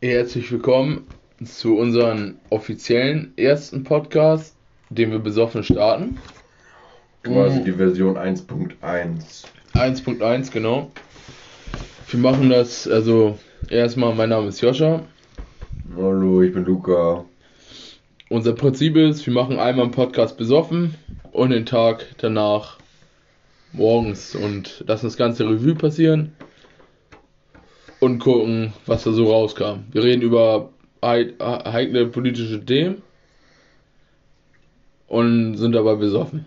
Herzlich willkommen zu unserem offiziellen ersten Podcast, den wir besoffen starten. Quasi die Version 1.1. 1.1, genau. Wir machen das, also erstmal, mein Name ist Joscha. Hallo, ich bin Luca. Unser Prinzip ist, wir machen einmal einen Podcast besoffen und den Tag danach morgens und lassen das ganze Revue passieren und gucken, was da so rauskam. Wir reden über hei- heikle politische Themen und sind dabei besoffen.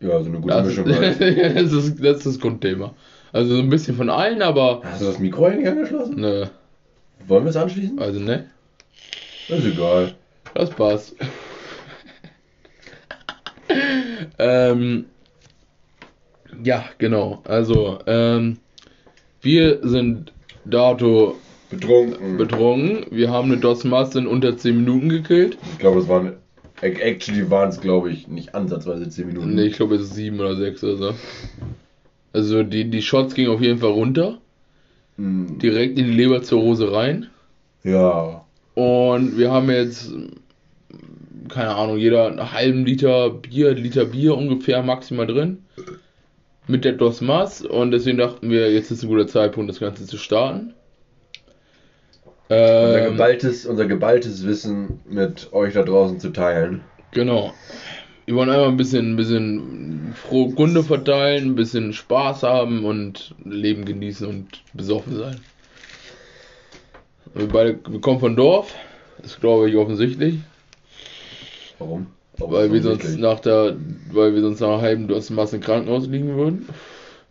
Ja, so eine gute Das, Mischung. Halt. das, ist, das ist das Grundthema. Also so ein bisschen von allen, aber Hast du das Mikro eigentlich angeschlossen? ne, Wollen wir es anschließen? also ne, Ist egal. das passt. ähm, ja, genau. Also, ähm, wir sind dato Betrunken. betrunken. Wir haben eine DOS-Master in unter 10 Minuten gekillt. ich glaube, es waren. Actually waren es, glaube ich, nicht ansatzweise 10 Minuten. Ne, ich glaube, es ist 7 oder 6 oder so. Also, die, die Shots gingen auf jeden Fall runter. Hm, Direkt in die Leberzirrhose rein. Ja. Und wir haben jetzt, keine Ahnung, jeder einen halben Liter Bier, Liter Bier ungefähr maximal drin. Mit der DOS Mass. Und deswegen dachten wir, jetzt ist ein guter Zeitpunkt, das Ganze zu starten. Unser, Ähm, geballtes, unser geballtes Wissen mit euch da draußen zu teilen. genau. Wir wollen einmal ein bisschen, ein bisschen frohe Kunde verteilen, ein bisschen Spaß haben und Leben genießen und besoffen sein. Wir beide, wir kommen von Dorf, ist glaube ich offensichtlich. Warum? Weil wir sonst nach der, weil wir sonst nach einer halben Masse im Krankenhaus liegen würden.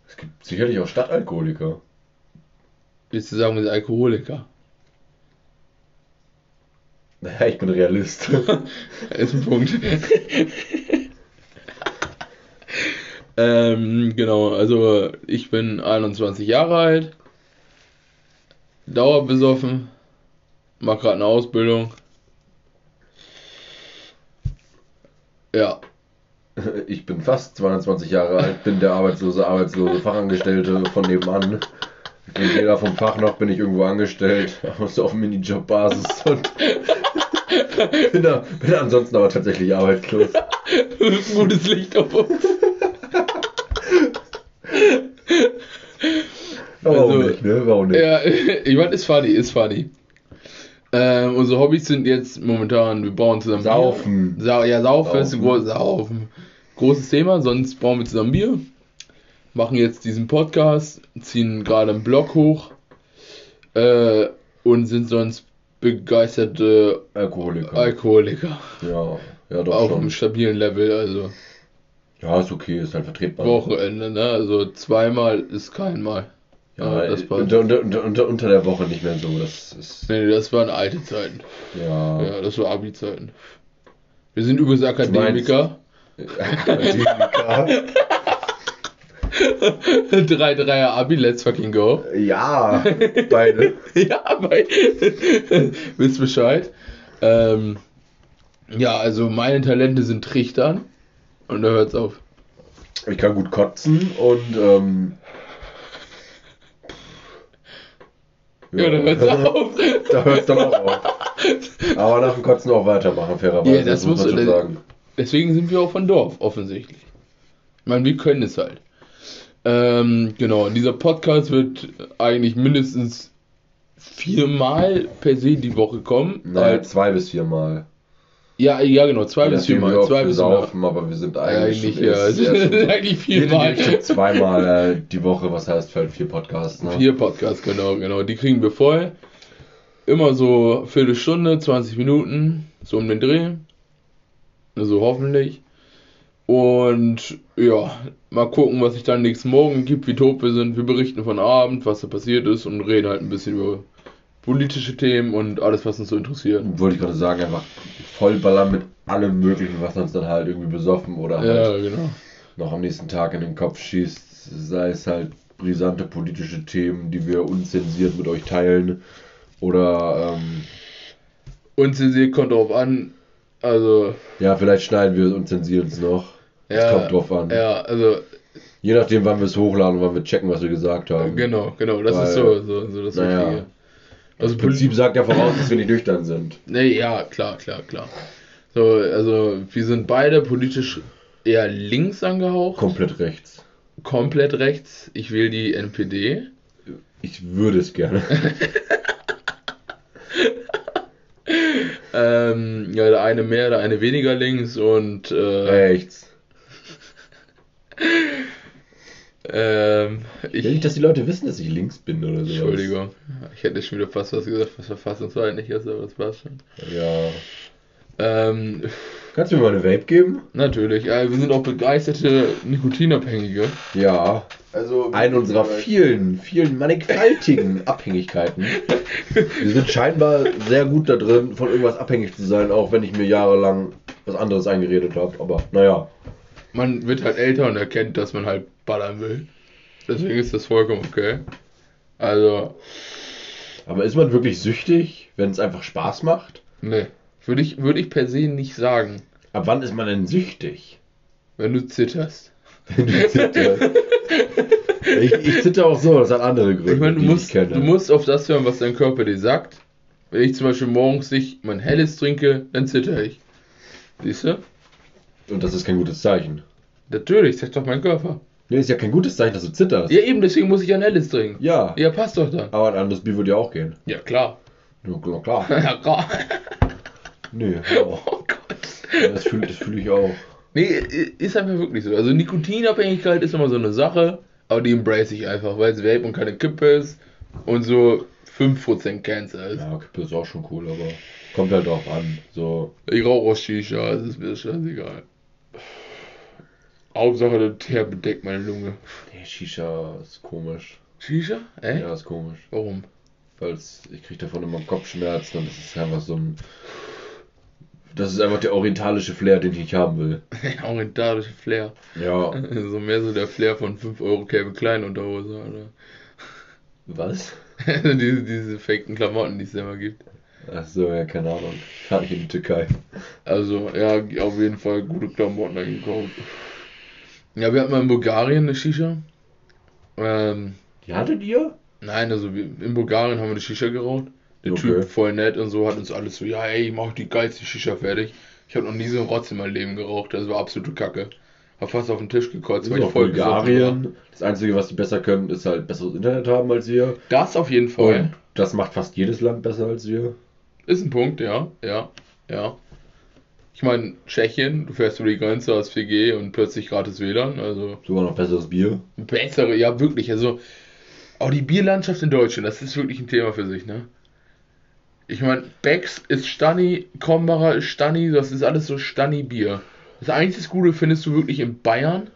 Es gibt sicherlich auch Stadtalkoholiker. Willst du sagen, wir sind Alkoholiker? Naja, ich bin Realist. Ist ein Punkt. ähm, genau, also ich bin 21 Jahre alt, dauerbesoffen, mach gerade eine Ausbildung. Ja, Ich bin fast 22 Jahre alt, bin der arbeitslose, arbeitslose Fachangestellte von nebenan. Ich bin weder vom Fach noch bin ich irgendwo angestellt, aber so auf Minijob-Basis und bin, da, bin ansonsten aber tatsächlich arbeitslos. gutes Licht auf uns. Warum Also, nicht, ne? Warum nicht? Ja, ich meine, ist funny, ist funny. Ähm, unsere Hobbys sind jetzt momentan, wir bauen zusammen Saufen. Bier. Sa ja, Saufen ist ein Saufen. großes Saufen. Großes Thema, sonst bauen wir zusammen Bier. Machen jetzt diesen Podcast, ziehen gerade einen Blog hoch äh, und sind sonst begeisterte Alkoholiker. Alkoholiker. ja, ja, doch Auf schon. einem stabilen Level, also Ja, ist okay, ist halt vertretbar. Wochenende, ne? Also zweimal ist kein Mal. Ja, das passt. unter, unter, unter, unter, unter der Woche nicht mehr so. Das ist. Nee, das waren alte Zeiten. Ja. Ja, das war Abi-Zeiten. Wir sind übrigens Akademiker. Akademiker. 3 3 Abi, let's fucking go. ja, beide. ja, aber wisst Bescheid. Ähm, ja, also meine Talente sind Trichtern. Und da hört's auf. Ich kann gut kotzen und ähm, Ja, da hört's auf. da hört es dann auch auf. Aber nach dem Kotzen auch weitermachen, fairerweise. Ja, das muss man schon sagen. Deswegen sind wir auch von Dorf, offensichtlich. Ich meine, wir können es halt. Ähm, genau, dieser Podcast wird eigentlich mindestens viermal per se die Woche kommen. Naja, Als- zwei bis viermal. Ja, ja, genau, zwei bis viermal. Zwei bis saufen, aber wir sind eigentlich, ja, eigentlich in die viermal. Zweimal äh, die Woche, was heißt halt vier Podcasts, ne? Vier Podcasts, genau, genau. Die kriegen wir voll. Immer so Viertelstunde, 20 Minuten, so um den Dreh. Also hoffentlich. Und ja, mal gucken, was sich dann nächsten Morgen gibt, wie tot wir sind. Wir berichten von Abend, was da passiert ist und reden halt ein bisschen über politische Themen und alles, was uns so interessiert. Wollte ich gerade sagen, einfach vollballern mit allem möglichen, was uns dann halt irgendwie besoffen oder halt Ja, genau. noch am nächsten Tag in den Kopf schießt. Sei es halt brisante politische Themen, die wir unzensiert mit euch teilen. Oder ähm, Unzensiert kommt drauf an. Also, ja, vielleicht schneiden wir es und zensieren es noch. Es ja. kommt drauf an. Ja, also, Je nachdem, wann wir es hochladen und wann wir checken, was wir gesagt haben. genau, genau. Das ist Weil- so, so, so das naja. Wichtige. Also Das Prinzip sagt ja voraus, dass wir nicht nüchtern sind. Nee, ja, klar, klar, klar. So, also wir sind beide politisch eher links angehaucht, Komplett rechts. komplett rechts. Ich will die NPD. Ich würde es gerne. Ähm, ja, der eine mehr, der eine weniger links und äh, Rechts. Ähm, Ich will ich, nicht, dass die Leute wissen, dass ich links bin oder so. Entschuldigung, ich hätte schon wieder fast was gesagt, was verfassungsfeindlich ist, aber das war's schon. Ja. Ähm, Kannst du mir mal eine Vape geben? natürlich, äh, wir sind auch begeisterte Nikotinabhängige. Ja. Also, Eine unserer vielen, vielen mannigfaltigen Abhängigkeiten. Wir sind scheinbar sehr gut da drin, von irgendwas abhängig zu sein, auch wenn ich mir jahrelang was anderes eingeredet habe. Aber naja. Man wird halt älter und erkennt, dass man halt ballern will. Deswegen ist das vollkommen okay. Also, Aber ist man wirklich süchtig, wenn es einfach Spaß macht? ne, würde ich, würde ich per se nicht sagen, Ab wann ist man denn süchtig? wenn du zitterst. Wenn du zitterst. ich, ich zitter auch so, das hat andere Gründe, Ich meine, du musst, du musst auf das hören, was dein Körper dir sagt. Wenn ich zum Beispiel morgens nicht mein Helles trinke, dann zitter ich. Siehst du? Und das ist kein gutes Zeichen. Natürlich, sagt doch mein Körper. Nee, ist ja kein gutes Zeichen, dass du zitterst. Ja, eben, deswegen muss ich ein Helles trinken. Ja. Ja, passt doch dann. Aber ein anderes Bier würde ja auch gehen. Ja, klar. Ja, klar, klar. Ja, klar. Nee, aber Oh Gott. das fühle fühl ich auch. Nee, ist einfach wirklich so. Also Nikotinabhängigkeit ist immer so eine Sache, aber die embrace ich einfach, weil es Vape und keine Kippe ist und so 5% Cancer ist. Ja, Kippe ist auch schon cool, aber kommt halt drauf an. So, Ich rauche auch Shisha, es ist mir scheißegal. Hauptsache der Teer bedeckt meine Lunge. nee, Shisha ist komisch. Shisha? Äh? Ja, ist komisch. Warum? Weil ich kriege davon immer Kopfschmerzen und das ist einfach so ein. Das ist einfach der orientalische Flair, den ich nicht haben will. Orientalische Flair. Ja. So mehr so der Flair von 5 Euro Calvin Klein Unterhose, oder? Was? diese, diese faken Klamotten, die es immer gibt. Ach so, ja, keine Ahnung. Ich fahre nicht in die Türkei. Also, ja, auf jeden Fall gute Klamotten eingekauft. Ja, wir hatten mal in Bulgarien eine Shisha. Ähm, Die hattet ihr? nein, also wir, in Bulgarien haben wir eine Shisha geraucht. Der Okay. Typ voll nett und so hat uns alles so, ja ey, ich mach die geilste Shisha fertig. Ich habe noch nie so einen Rotz in meinem Leben geraucht, das war absolute Kacke. Hab fast auf den Tisch gekotzt, weil ich voll. Bulgarien. Das Einzige, was die besser können, ist halt besseres Internet haben als wir. Das auf jeden Fall. Und das macht fast jedes Land besser als wir. Ist ein Punkt, ja, ja, ja. Ich meine, Tschechien, du fährst über die Grenze aus 4G und plötzlich gratis WLAN, also Sogar noch besseres Bier. bessere, ja wirklich, also auch die Bierlandschaft in Deutschland, das ist wirklich ein Thema für sich, ne? Ich meine, Becks ist Stani, Krombacher ist Stani, das ist alles so Stani-Bier. Das einzige Gute findest du wirklich in Bayern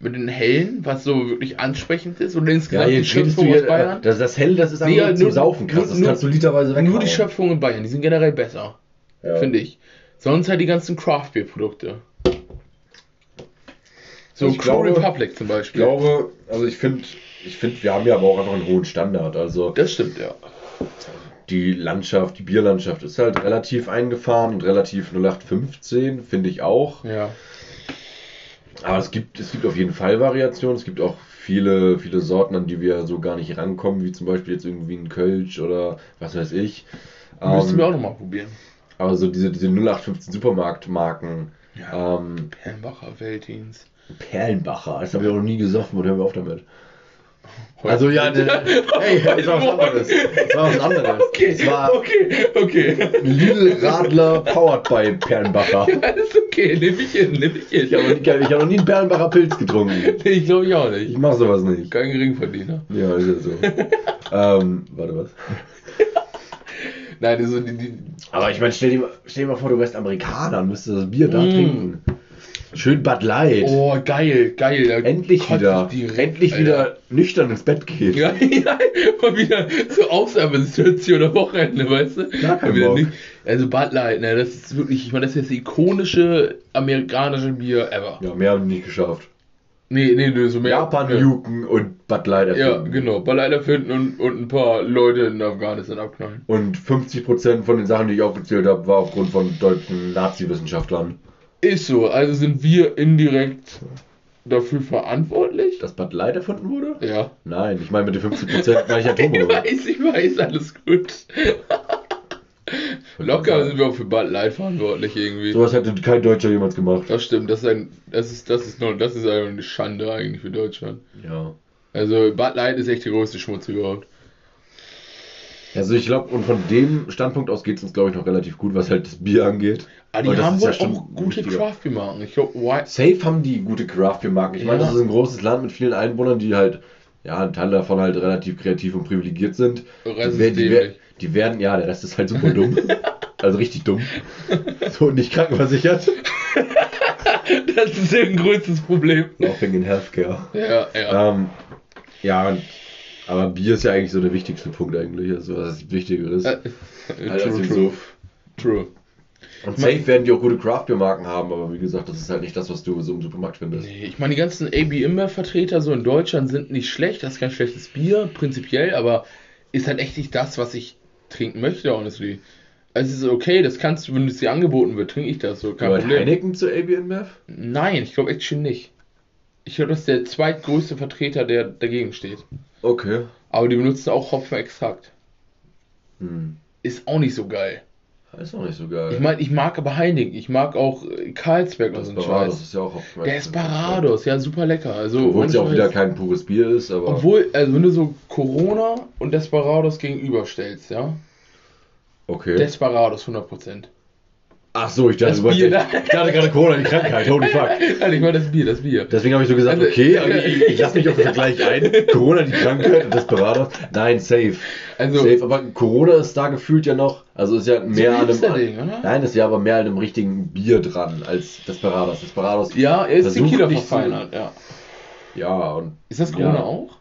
mit den Hellen, was so wirklich ansprechend ist und insgesamt die Schöpfung aus Bayern. Das, das Hell, das ist Nee, einfach ja, zum nur- Saufen krass. Das nur- kannst du literweise weghauen. Nur die Schöpfung in Bayern, die sind generell besser, Ja. finde ich. Sonst halt die ganzen Craft-Bier-Produkte. So Also ich Crew glaube- Republic zum Ich Beispiel. glaube, also ich finde, ich finde, wir haben ja aber auch einfach einen hohen Standard. Also Das stimmt, ja. die Landschaft, die Bierlandschaft ist halt relativ eingefahren und relativ 0815, finde ich auch. Ja. Aber es gibt, es gibt auf jeden Fall Variationen. Es gibt auch viele, viele Sorten, an die wir so gar nicht rankommen, wie zum Beispiel jetzt irgendwie ein Kölsch oder was weiß ich. Müssen Ähm, wir auch nochmal probieren. Aber so diese, diese 0815 Supermarktmarken, Ja. ähm, Perlenbacher Weltdienst. Perlenbacher, das habe ich auch noch nie gesoffen und hören wir auf damit. Also ja, ne, hey, das war was anderes. Das war was anderes. Okay, Das war okay, okay. Lidl Radler powered by Perlenbacher. Ja, ist okay, nehme ich hin, nehme ich hin. Ich habe noch, nie- ich hab noch nie einen Perlenbacher Pilz getrunken. Nee, ich glaube ich auch Ich nicht. mache sowas nicht. Kein Geringverdiener. Ja, ist ja so. ähm, warte was. Nein, also die, die, Aber ich meine, stell, dir mal- stell dir mal vor, du wärst Amerikaner und müsstest das Bier da Mm. trinken. Schön Bud Light. Oh, geil, geil. Da endlich wieder, direkt, endlich Alter. wieder nüchtern ins Bett gehen. Ja, ja, mal wieder so Ausnahmesituation am Wochenende, weißt du? Gar kein wieder nicht- Also Bud Light, ne, das ist wirklich, ich meine, das ist das ikonische amerikanische Bier ever. Ja, mehr haben die nicht geschafft. Nee, nee, nee, so mehr. Japan, ja. Juken und Bud Light Ja, erfinden. genau. Bud Light erfinden und, und ein paar Leute in Afghanistan abknallen. Und 50% von den Sachen, die ich aufgezählt habe, war aufgrund von deutschen Nazi-Wissenschaftlern. Ist so, also sind wir indirekt dafür verantwortlich? Dass Bud Light erfunden wurde? Ja. Nein, ich meine mit den 15% war ich Ich Atomo. weiß, ich weiß, alles gut. Locker sind wir auch für Bud Light verantwortlich irgendwie. Sowas hätte kein Deutscher jemals gemacht. Das stimmt, das ist ein, das ist, das ist noch, das ist eine Schande eigentlich für Deutschland. Ja. Also Bud Light ist echt der größte Schmutz überhaupt. Also ich glaube, und von dem Standpunkt aus geht es uns, glaube ich, noch relativ gut, was halt das Bier angeht. Aber die haben wohl ja auch gute. Craft Beer Marken. Ich glaube, White. Safe haben die gute Craft Beer Marken. Ich meine, Ja. das ist ein großes Land mit vielen Einwohnern, die halt, ja, ein Teil davon halt relativ kreativ und privilegiert sind. Der Rest die, die. Die werden, ja, der Rest ist halt super dumm. also richtig dumm. So, nicht krankenversichert. Das ist deren größtes Problem. Laughing in Healthcare. Ja, ja. Ähm, ja, aber Bier ist ja eigentlich so der wichtigste Punkt eigentlich, also was das Wichtigere ist. Äh, Halt als true, im true. Und safe werden die auch gute Craft Beer Marken haben, aber wie gesagt, das ist halt nicht das, was du so im Supermarkt findest. Nee, ich meine, die ganzen AB Imber-Vertreter so in Deutschland sind nicht schlecht. Das ist kein schlechtes Bier, prinzipiell, aber ist halt echt nicht das, was ich trinken möchte, honestly. Also es ist okay, das kannst du, wenn es dir angeboten wird, trinke ich das so, kein Gehört Problem. Heineken zu AB InBev? Nein, ich glaube actually nicht. Ich glaube, das ist der zweitgrößte Vertreter, der dagegen steht. Okay. Aber die benutzen auch Hopfenextrakt. Hm. Ist auch nicht so geil. Ist auch nicht so geil. Ich meine, ich mag aber Heineken, ich mag auch äh, Carlsberg und so einen Desperados Scheiß. ist ja auch Hopfen. Der Desperados, ja, super lecker. Also, Obwohl es ja auch wieder kein pures Bier ist, aber. Obwohl, also wenn du so Corona und Desperados gegenüberstellst, ja. okay. Desperados 100%. Ach so, ich dachte, Das Bier ich dachte gerade Corona, die Krankheit, holy fuck. Nein, ich meine das Bier, das Bier. Deswegen habe ich so gesagt, Also- okay, aber ich, ich lasse mich auf den Vergleich ein. Corona, die Krankheit und Desperados. Nein, safe. Also, safe, aber Corona ist da gefühlt ja noch, also ist ja mehr an einem. Oder? Nein, ist ja aber mehr an einem richtigen Bier dran als Desperados. Desperados. ja, er ist Tequila verfeinert, ja. Ja, und Ist das Corona Ja. auch?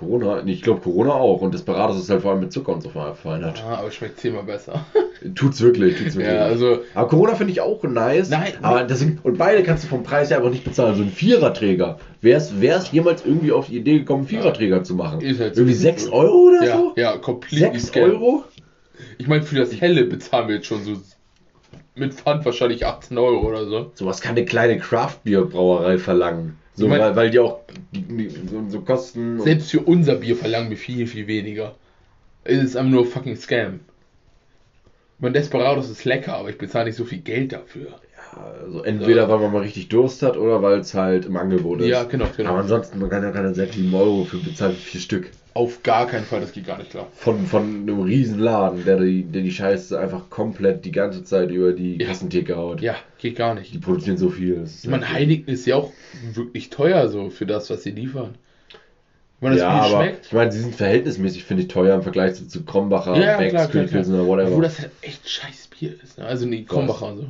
Corona, nee, ich glaube Corona auch. Und Desperados ist halt vor allem mit Zucker und so verfeinert. Ah, aber schmeckt zehnmal besser. Tut's wirklich, tut's wirklich. ja, also, Aber Corona finde ich auch nice. Nein. Aber deswegen, und beide kannst du vom Preis her einfach nicht bezahlen. So ein Viererträger. Wer ist, wer ist jemals irgendwie auf die Idee gekommen, einen Viererträger zu machen? Ist halt irgendwie 6 Euro oder ja, so? ja, komplett 6 Euro? Ich meine, für das Helle bezahlen wir jetzt schon so mit Pfand wahrscheinlich 18 Euro oder so. Sowas kann eine kleine Craft-Bier-Brauerei verlangen. So, Ich mein- weil, weil die auch so, so kosten. Selbst für unser Bier verlangen wir viel, viel weniger. Es ist einfach nur fucking Scam. Mein Desperados ist lecker, aber ich bezahle nicht so viel Geld dafür. Also entweder weil man mal richtig Durst hat oder weil es halt im Angebot ist. Ja, genau, genau. Aber ansonsten, man kann ja keine 6, 7 Euro für bezahlen für vier Stück. Auf gar keinen Fall, das geht gar nicht klar. Von, von einem riesen Laden, der die, der die Scheiße einfach komplett die ganze Zeit über die Ja. Kassentheke haut. Ja, geht gar nicht. Die produzieren so viel. Ich meine, halt- Heineken ist ja auch wirklich teuer so für das, was sie liefern. Das ja, Bier aber schmeckt. ich meine, sie sind verhältnismäßig, finde ich, teuer im Vergleich zu, zu Krombacher, Ja, Becks, klar. oder whatever. Obwohl das halt echt scheiß Bier ist. Ne? Also nee, Krombacher und so.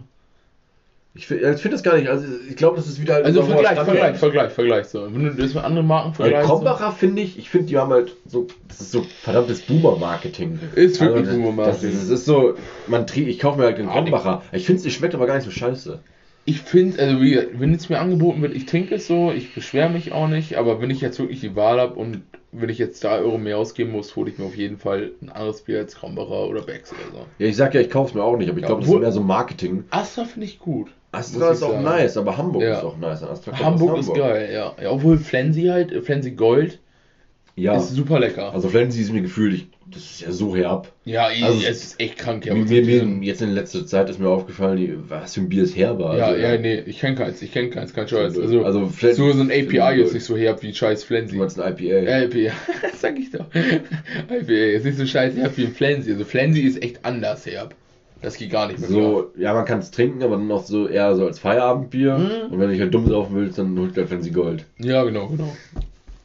Ich finde ich find das gar nicht, also ich glaube, das ist wieder Also Vergleich. Vergleich, Vergleich, Vergleich. So. Wenn du das mit anderen Marken vergleichst. Krombacher finde ich, ich finde, die haben halt so, das ist so verdammtes Boomer-Marketing. Ist wirklich Also, Boomer-Marketing. Das, ist- das ist so, man ich kaufe mir halt den Krombacher. Ich finde, es schmeckt aber gar nicht so scheiße. Ich finde, also wie, wenn es mir angeboten wird, ich trinke es so, ich beschwere mich auch nicht, aber wenn ich jetzt wirklich die Wahl habe und wenn ich jetzt 3 Euro mehr ausgeben muss, hole ich mir auf jeden Fall ein anderes Bier als Krombacher oder Becks oder so. Ja, ich sag ja, ich kaufe es mir auch nicht, aber ich glaube, das ist mehr so Marketing. Astra finde ich gut. Astra ist auch sagen. nice, aber Hamburg Ja. ist auch nice. Astra Hamburg ist geil, ja. ja. Obwohl Flensi halt, äh, Flensi Gold Ja, ist super lecker. also Flensi ist mir gefühlt, ich, das ist ja so herb. ja, also- es ist echt krank. Ja, mir, mir, jetzt in letzter Zeit ist mir aufgefallen, die, was für ein Bier ist herber. ja, also, ja, nee, ich kenne keins, ich kenne keins, kein Scheiß. Also, Also, also Flen- so, so ein Flensi API ist nicht so herb wie scheiß Du Flensi. meinst ein IPA. Ja, IPA, das sag ich doch. IPA ist nicht so scheiß herb wie ein Flensi. Also Flensi ist echt anders herb. Das geht gar nicht mehr. So, ja, man kann es trinken, aber dann auch so eher so als Feierabendbier. Mhm. Und wenn du dich halt dumm saufen willst, dann holt halt Flensi Gold. Ja, genau, genau.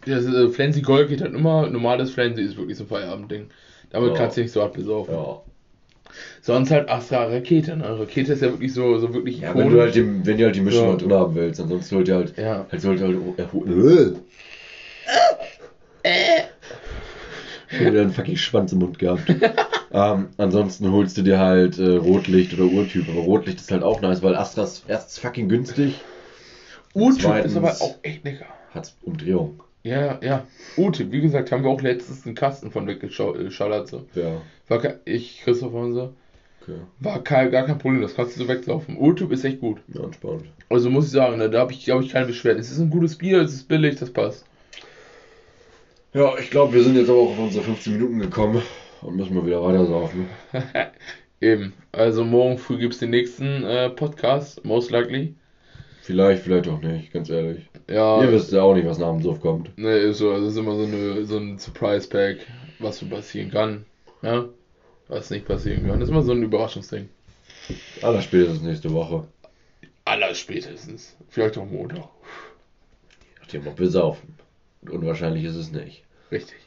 Das äh, Flensi Gold geht halt immer, normales Flensi ist wirklich so ein Feierabendding. Damit Ja. kannst du nicht so hart besaufen. Ja. Sonst halt Astra Rakete, ne? Rakete ist ja wirklich so, so wirklich Ja, wenn du halt die, wenn du halt die Mischung Ja. halt drin haben willst, ansonsten sollte halt, Ja. halt sollte halt, äh, Schon wieder einen fucking Schwanz im Mund gehabt. ähm, ansonsten holst du dir halt äh, Rotlicht oder Urtyp. Aber Rotlicht ist halt auch nice, weil Astra ist erstens fucking günstig, Urtyp ist aber auch echt lecker. hat Umdrehung. Ja, ja. Urtyp, wie gesagt, haben wir auch letztens einen Kasten von weggeschallert. So. Ja. War ich, Christopher und so. Okay. War kein, gar kein Problem, das kannst du so weglaufen. Urtyp ist echt gut. Ja, entspannt. Also muss ich sagen, ne, da habe ich, glaube ich, keine Beschwerden. Es ist ein gutes Bier, es ist billig, das passt. Ja, ich glaube, wir sind jetzt aber auch auf unsere 15 Minuten gekommen und müssen mal wieder weiter saufen. Eben. Also morgen früh gibt es den nächsten äh, Podcast, most likely. Vielleicht, vielleicht auch nicht, ganz ehrlich. Ja, Ihr wisst ja auch nicht, was nach dem Suff kommt. ne, ist so, das ist immer so, eine, so ein Surprise-Pack, was so passieren kann. Ja? Was nicht passieren kann. Das ist immer so ein Überraschungsding. Aller spätestens nächste Woche. Aller spätestens. Vielleicht auch Montag. Nachdem wir saufen. Und unwahrscheinlich ist es nicht. Richtig.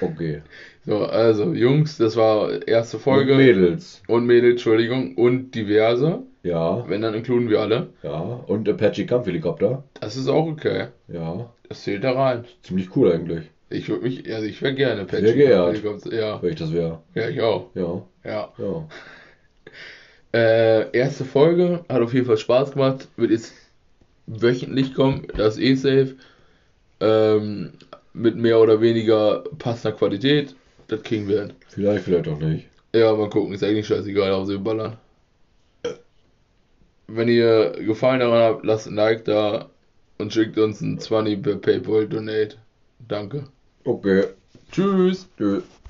Okay. So, also, Jungs, das war erste Folge. Und Mädels. Und Mädels, Entschuldigung. Und diverse. Ja, Wenn, dann inkluden wir alle. ja. Und Apache Kampfhelikopter. Das ist auch okay. Ja. Das zählt da rein. Ziemlich cool eigentlich, Ich würde mich, also ich wäre gerne Sehr geehrt. Ja, wenn ich das wäre. ja, ich auch. Ja, Ja. ja. Äh, erste Folge hat auf jeden Fall Spaß gemacht. Wird jetzt wöchentlich kommen, das ist eh safe. Ähm, mit mehr oder weniger passender Qualität. Das kriegen wir hin. Vielleicht, vielleicht auch nicht. Ja, mal gucken, ist eigentlich scheißegal, auf sie ballern. Wenn ihr Gefallen daran habt, lasst ein Like da und schickt uns ein 20 per PayPal Donate. Danke. Okay. Tschüss. Tschüss.